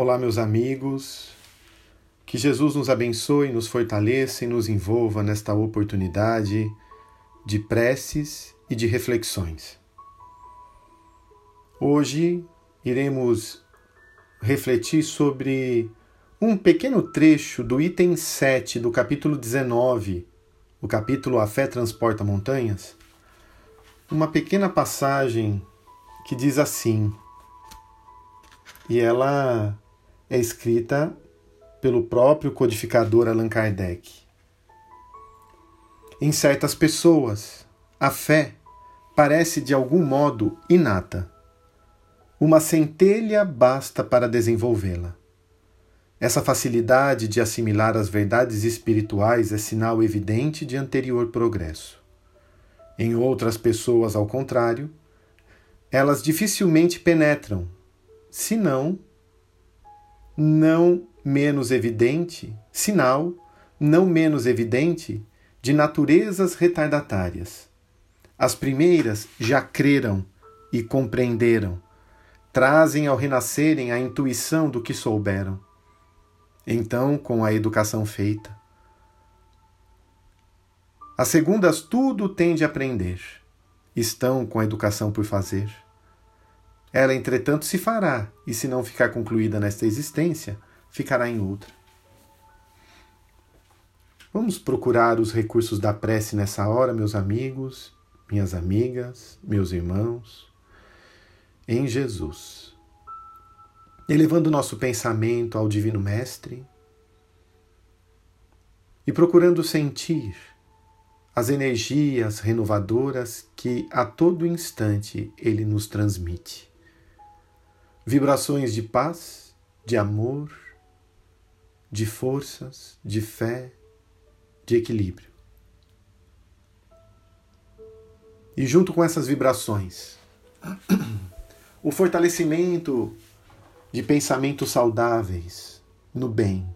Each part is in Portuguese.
Olá, meus amigos. Que Jesus nos abençoe, nos fortaleça e nos envolva nesta oportunidade de preces e de reflexões. Hoje iremos refletir sobre um pequeno trecho do item 7 do capítulo 19, o capítulo A Fé Transporta Montanhas. Uma pequena passagem que diz assim, e ela é escrita pelo próprio codificador Allan Kardec. Em certas pessoas, a fé parece de algum modo inata. Uma centelha basta para desenvolvê-la. Essa facilidade de assimilar as verdades espirituais é sinal evidente de anterior progresso. Em outras pessoas, ao contrário, elas dificilmente penetram, senão não menos evidente, sinal não menos evidente de naturezas retardatárias. As primeiras já creram e compreenderam, trazem ao renascerem a intuição do que souberam. Então, com a educação feita, as segundas tudo têm de aprender, estão com a educação por fazer ela, entretanto, se fará, e se não ficar concluída nesta existência, ficará em outra. Vamos procurar os recursos da prece nessa hora, meus amigos, minhas amigas, meus irmãos, em Jesus. Elevando nosso pensamento ao Divino Mestre e procurando sentir as energias renovadoras que a todo instante ele nos transmite vibrações de paz, de amor, de forças, de fé, de equilíbrio. E junto com essas vibrações, o fortalecimento de pensamentos saudáveis no bem,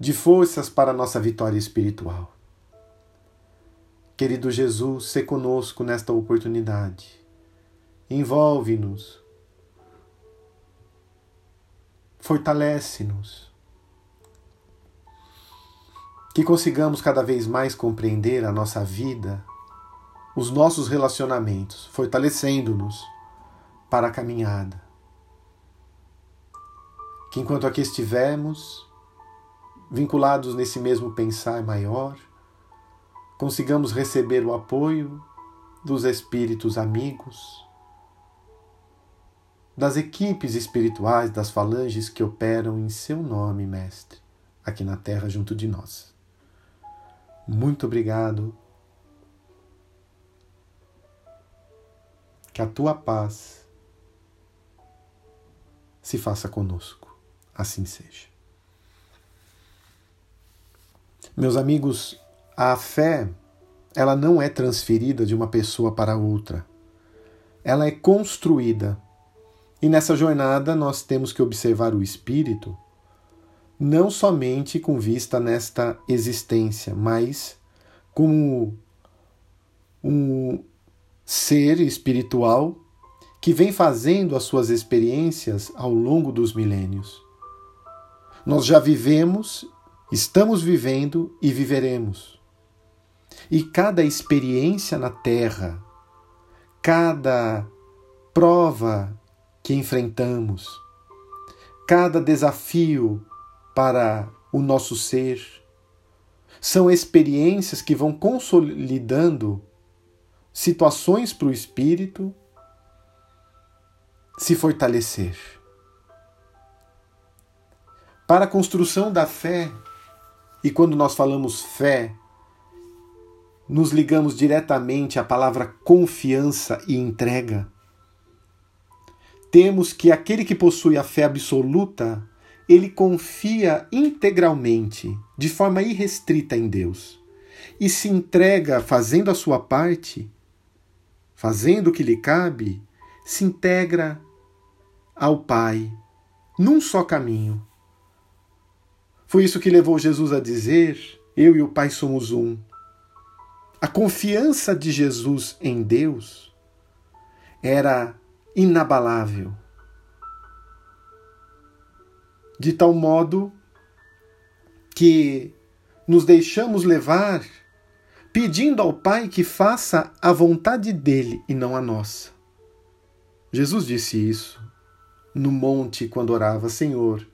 de forças para a nossa vitória espiritual. Querido Jesus, se conosco nesta oportunidade envolve-nos, fortalece-nos. Que consigamos cada vez mais compreender a nossa vida, os nossos relacionamentos, fortalecendo-nos para a caminhada. Que enquanto aqui estivermos, vinculados nesse mesmo pensar maior, consigamos receber o apoio dos espíritos amigos das equipes espirituais das falanges que operam em seu nome, Mestre, aqui na terra junto de nós. Muito obrigado. Que a tua paz se faça conosco. Assim seja. Meus amigos, a fé, ela não é transferida de uma pessoa para outra. Ela é construída e nessa jornada nós temos que observar o espírito não somente com vista nesta existência, mas como um ser espiritual que vem fazendo as suas experiências ao longo dos milênios. Nós já vivemos, estamos vivendo e viveremos. E cada experiência na Terra, cada prova que enfrentamos, cada desafio para o nosso ser, são experiências que vão consolidando situações para o espírito se fortalecer. Para a construção da fé, e quando nós falamos fé, nos ligamos diretamente à palavra confiança e entrega temos que aquele que possui a fé absoluta, ele confia integralmente, de forma irrestrita em Deus, e se entrega fazendo a sua parte, fazendo o que lhe cabe, se integra ao Pai, num só caminho. Foi isso que levou Jesus a dizer: Eu e o Pai somos um. A confiança de Jesus em Deus era inabalável. de tal modo que nos deixamos levar pedindo ao Pai que faça a vontade dele e não a nossa. Jesus disse isso no monte quando orava: Senhor,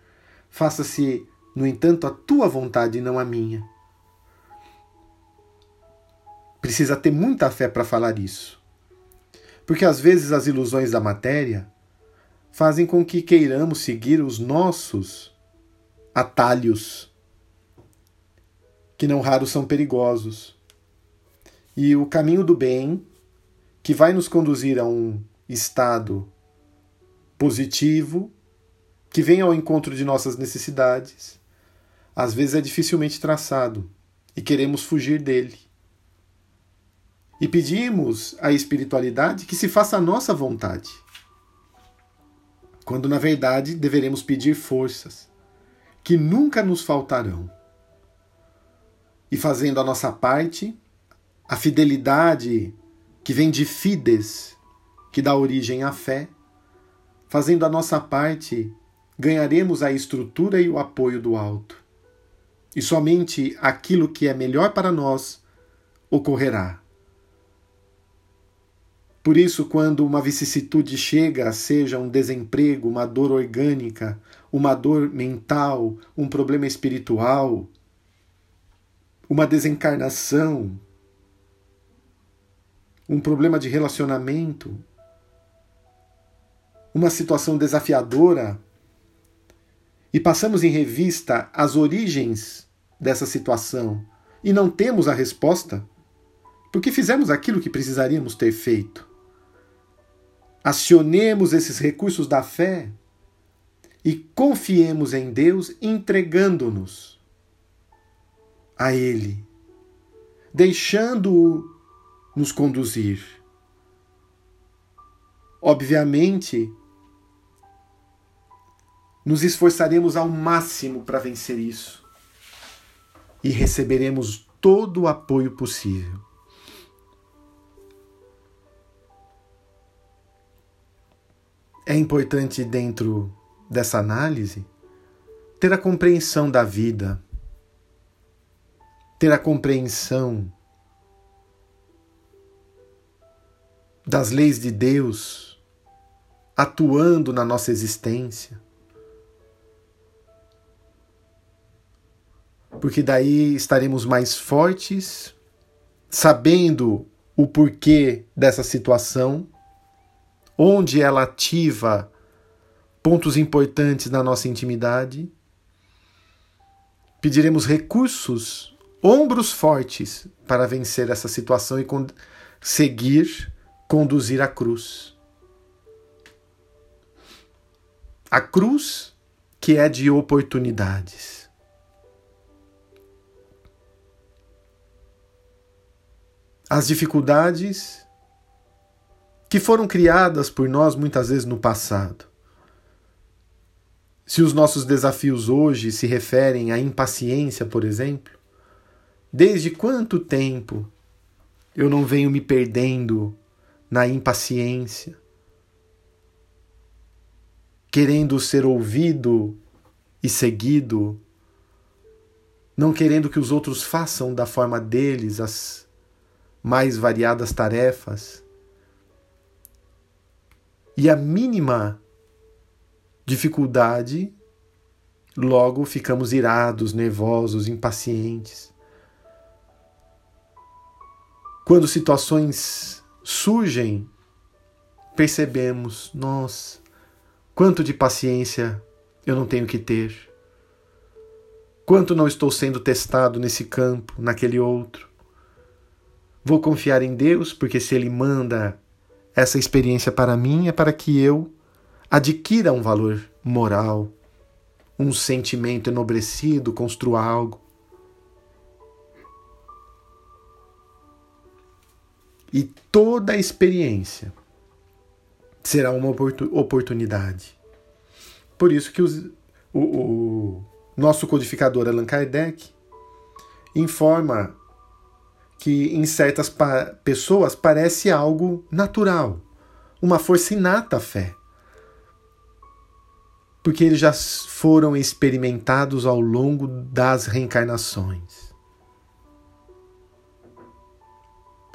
faça-se, no entanto, a tua vontade e não a minha. Precisa ter muita fé para falar isso. Porque às vezes as ilusões da matéria fazem com que queiramos seguir os nossos atalhos, que não raros são perigosos. E o caminho do bem, que vai nos conduzir a um estado positivo, que vem ao encontro de nossas necessidades, às vezes é dificilmente traçado e queremos fugir dele. E pedimos à espiritualidade que se faça a nossa vontade, quando na verdade deveremos pedir forças que nunca nos faltarão. E fazendo a nossa parte, a fidelidade que vem de fides, que dá origem à fé, fazendo a nossa parte, ganharemos a estrutura e o apoio do alto. E somente aquilo que é melhor para nós ocorrerá. Por isso, quando uma vicissitude chega, seja um desemprego, uma dor orgânica, uma dor mental, um problema espiritual, uma desencarnação, um problema de relacionamento, uma situação desafiadora, e passamos em revista as origens dessa situação e não temos a resposta, porque fizemos aquilo que precisaríamos ter feito acionemos esses recursos da fé e confiemos em Deus, entregando-nos a Ele, deixando-o nos conduzir. Obviamente, nos esforçaremos ao máximo para vencer isso e receberemos todo o apoio possível. É importante, dentro dessa análise, ter a compreensão da vida, ter a compreensão das leis de Deus atuando na nossa existência. Porque daí estaremos mais fortes, sabendo o porquê dessa situação onde ela ativa pontos importantes na nossa intimidade. Pediremos recursos, ombros fortes para vencer essa situação e conseguir conduzir a cruz. A cruz que é de oportunidades. As dificuldades que foram criadas por nós muitas vezes no passado. Se os nossos desafios hoje se referem à impaciência, por exemplo, desde quanto tempo eu não venho me perdendo na impaciência, querendo ser ouvido e seguido, não querendo que os outros façam da forma deles as mais variadas tarefas e a mínima dificuldade, logo ficamos irados, nervosos, impacientes. Quando situações surgem, percebemos, nossa, quanto de paciência eu não tenho que ter. Quanto não estou sendo testado nesse campo, naquele outro. Vou confiar em Deus, porque se Ele manda essa experiência para mim é para que eu adquira um valor moral, um sentimento enobrecido, construa algo. E toda a experiência será uma oportunidade. Por isso que os, o, o nosso codificador Allan Kardec informa que em certas pa pessoas parece algo natural, uma força inata à fé. porque eles já foram experimentados ao longo das reencarnações.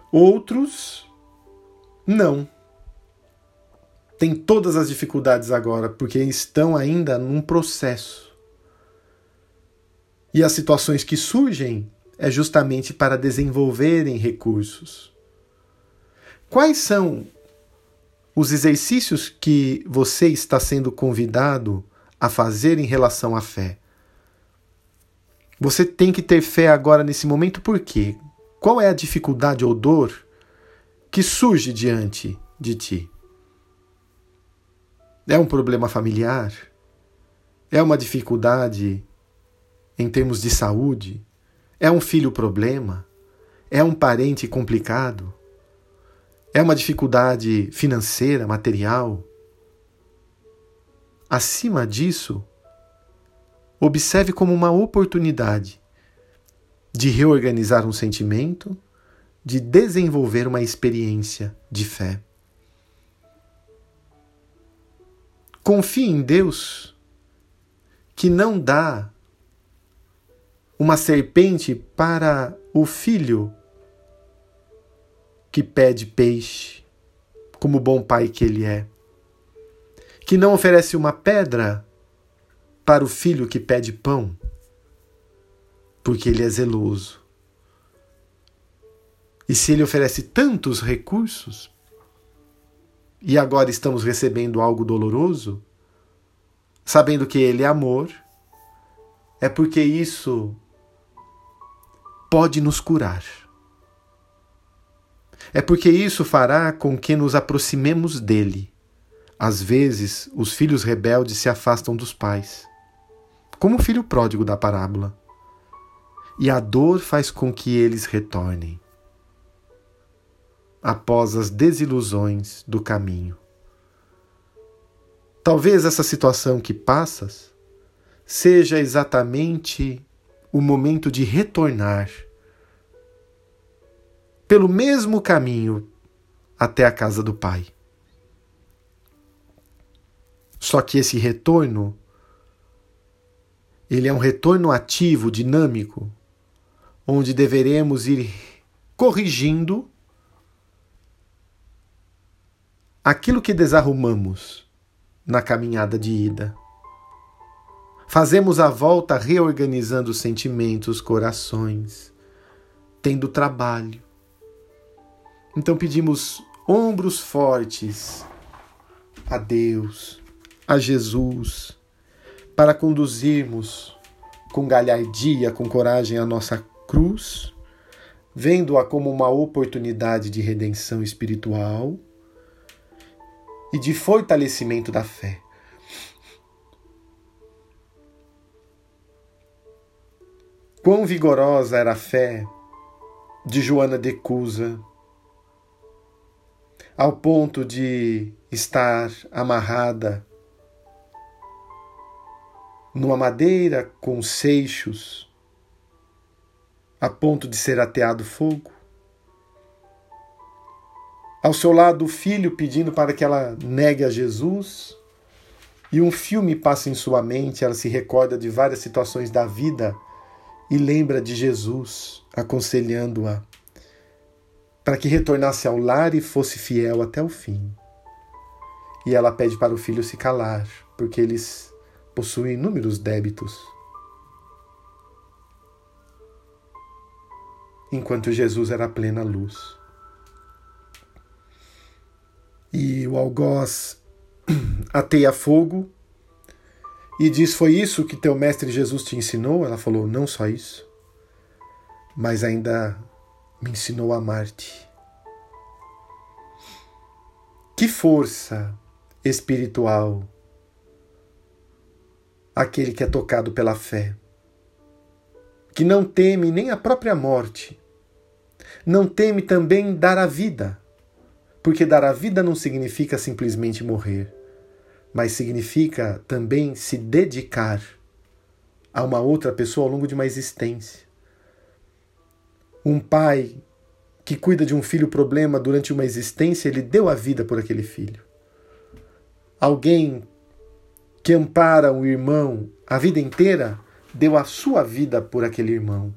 Outros não. Tem todas as dificuldades agora, porque estão ainda num processo. E as situações que surgem é justamente para desenvolverem recursos. Quais são os exercícios que você está sendo convidado a fazer em relação à fé. Você tem que ter fé agora nesse momento, por quê? Qual é a dificuldade ou dor que surge diante de ti? É um problema familiar? É uma dificuldade em termos de saúde? É um filho problema? É um parente complicado? É uma dificuldade financeira, material? Acima disso, observe como uma oportunidade de reorganizar um sentimento, de desenvolver uma experiência de fé. Confie em Deus, que não dá uma serpente para o filho que pede peixe, como bom pai que ele é, que não oferece uma pedra para o filho que pede pão, porque ele é zeloso. E se ele oferece tantos recursos, e agora estamos recebendo algo doloroso, sabendo que ele é amor, é porque isso pode nos curar. É porque isso fará com que nos aproximemos dele. Às vezes, os filhos rebeldes se afastam dos pais, como o filho pródigo da parábola. E a dor faz com que eles retornem após as desilusões do caminho. Talvez essa situação que passas seja exatamente o momento de retornar pelo mesmo caminho até a casa do Pai. Só que esse retorno ele é um retorno ativo, dinâmico, onde deveremos ir corrigindo aquilo que desarrumamos na caminhada de ida. Fazemos a volta reorganizando sentimentos, corações, tendo trabalho, então pedimos ombros fortes a Deus, a Jesus, para conduzirmos com galhardia, com coragem a nossa cruz, vendo-a como uma oportunidade de redenção espiritual e de fortalecimento da fé. Quão vigorosa era a fé de Joana de Cusa, ao ponto de estar amarrada numa madeira com seixos, a ponto de ser ateado fogo. Ao seu lado, o filho pedindo para que ela negue a Jesus. E um filme passa em sua mente, ela se recorda de várias situações da vida e lembra de Jesus aconselhando-a para que retornasse ao lar e fosse fiel até o fim. E ela pede para o filho se calar, porque eles possuem inúmeros débitos. Enquanto Jesus era plena luz. E o algoz ateia fogo e diz: Foi isso que teu mestre Jesus te ensinou? Ela falou: Não só isso, mas ainda me ensinou a amar-te. Que força espiritual aquele que é tocado pela fé, que não teme nem a própria morte, não teme também dar a vida, porque dar a vida não significa simplesmente morrer, mas significa também se dedicar a uma outra pessoa ao longo de uma existência um pai que cuida de um filho problema durante uma existência, ele deu a vida por aquele filho. Alguém que ampara o irmão a vida inteira, deu a sua vida por aquele irmão.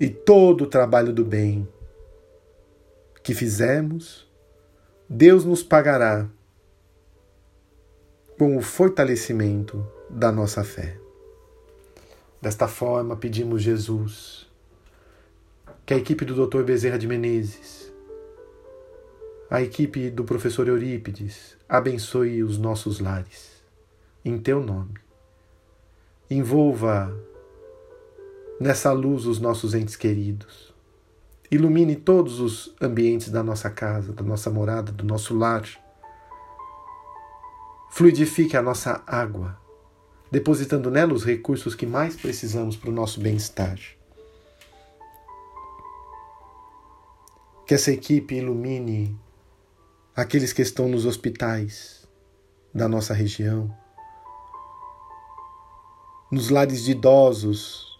E todo o trabalho do bem que fizemos, Deus nos pagará com o fortalecimento da nossa fé. Desta forma, pedimos Jesus que a equipe do Dr. Bezerra de Menezes, a equipe do professor Eurípides, abençoe os nossos lares, em teu nome. Envolva nessa luz os nossos entes queridos. Ilumine todos os ambientes da nossa casa, da nossa morada, do nosso lar. Fluidifique a nossa água depositando nela os recursos que mais precisamos para o nosso bem-estar. Que essa equipe ilumine aqueles que estão nos hospitais da nossa região, nos lares de idosos,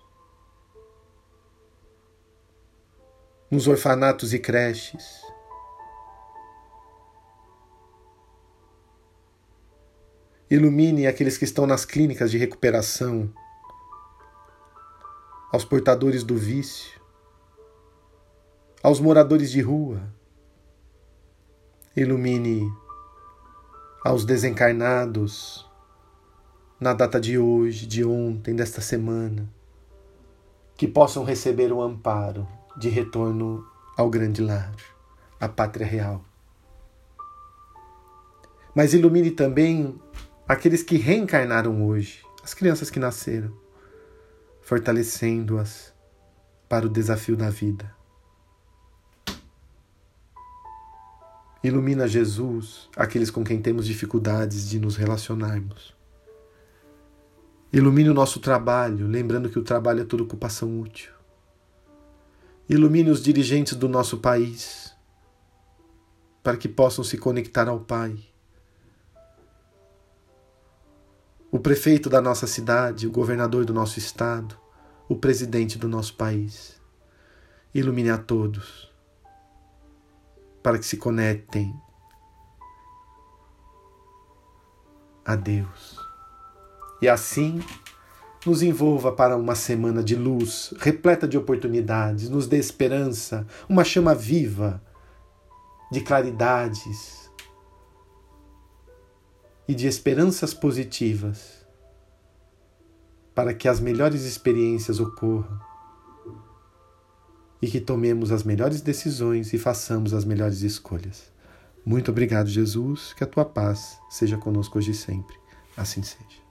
nos orfanatos e creches, Ilumine aqueles que estão nas clínicas de recuperação, aos portadores do vício, aos moradores de rua. Ilumine aos desencarnados na data de hoje, de ontem, desta semana, que possam receber o amparo de retorno ao grande lar, à pátria real. Mas ilumine também aqueles que reencarnaram hoje, as crianças que nasceram, fortalecendo-as para o desafio da vida. Ilumina Jesus aqueles com quem temos dificuldades de nos relacionarmos. Ilumine o nosso trabalho, lembrando que o trabalho é toda ocupação útil. Ilumine os dirigentes do nosso país, para que possam se conectar ao Pai o prefeito da nossa cidade, o governador do nosso estado, o presidente do nosso país. Ilumine a todos para que se conectem a Deus. E assim nos envolva para uma semana de luz, repleta de oportunidades, nos dê esperança, uma chama viva de claridades e de esperanças positivas para que as melhores experiências ocorram e que tomemos as melhores decisões e façamos as melhores escolhas. Muito obrigado, Jesus, que a tua paz seja conosco hoje e sempre. Assim seja.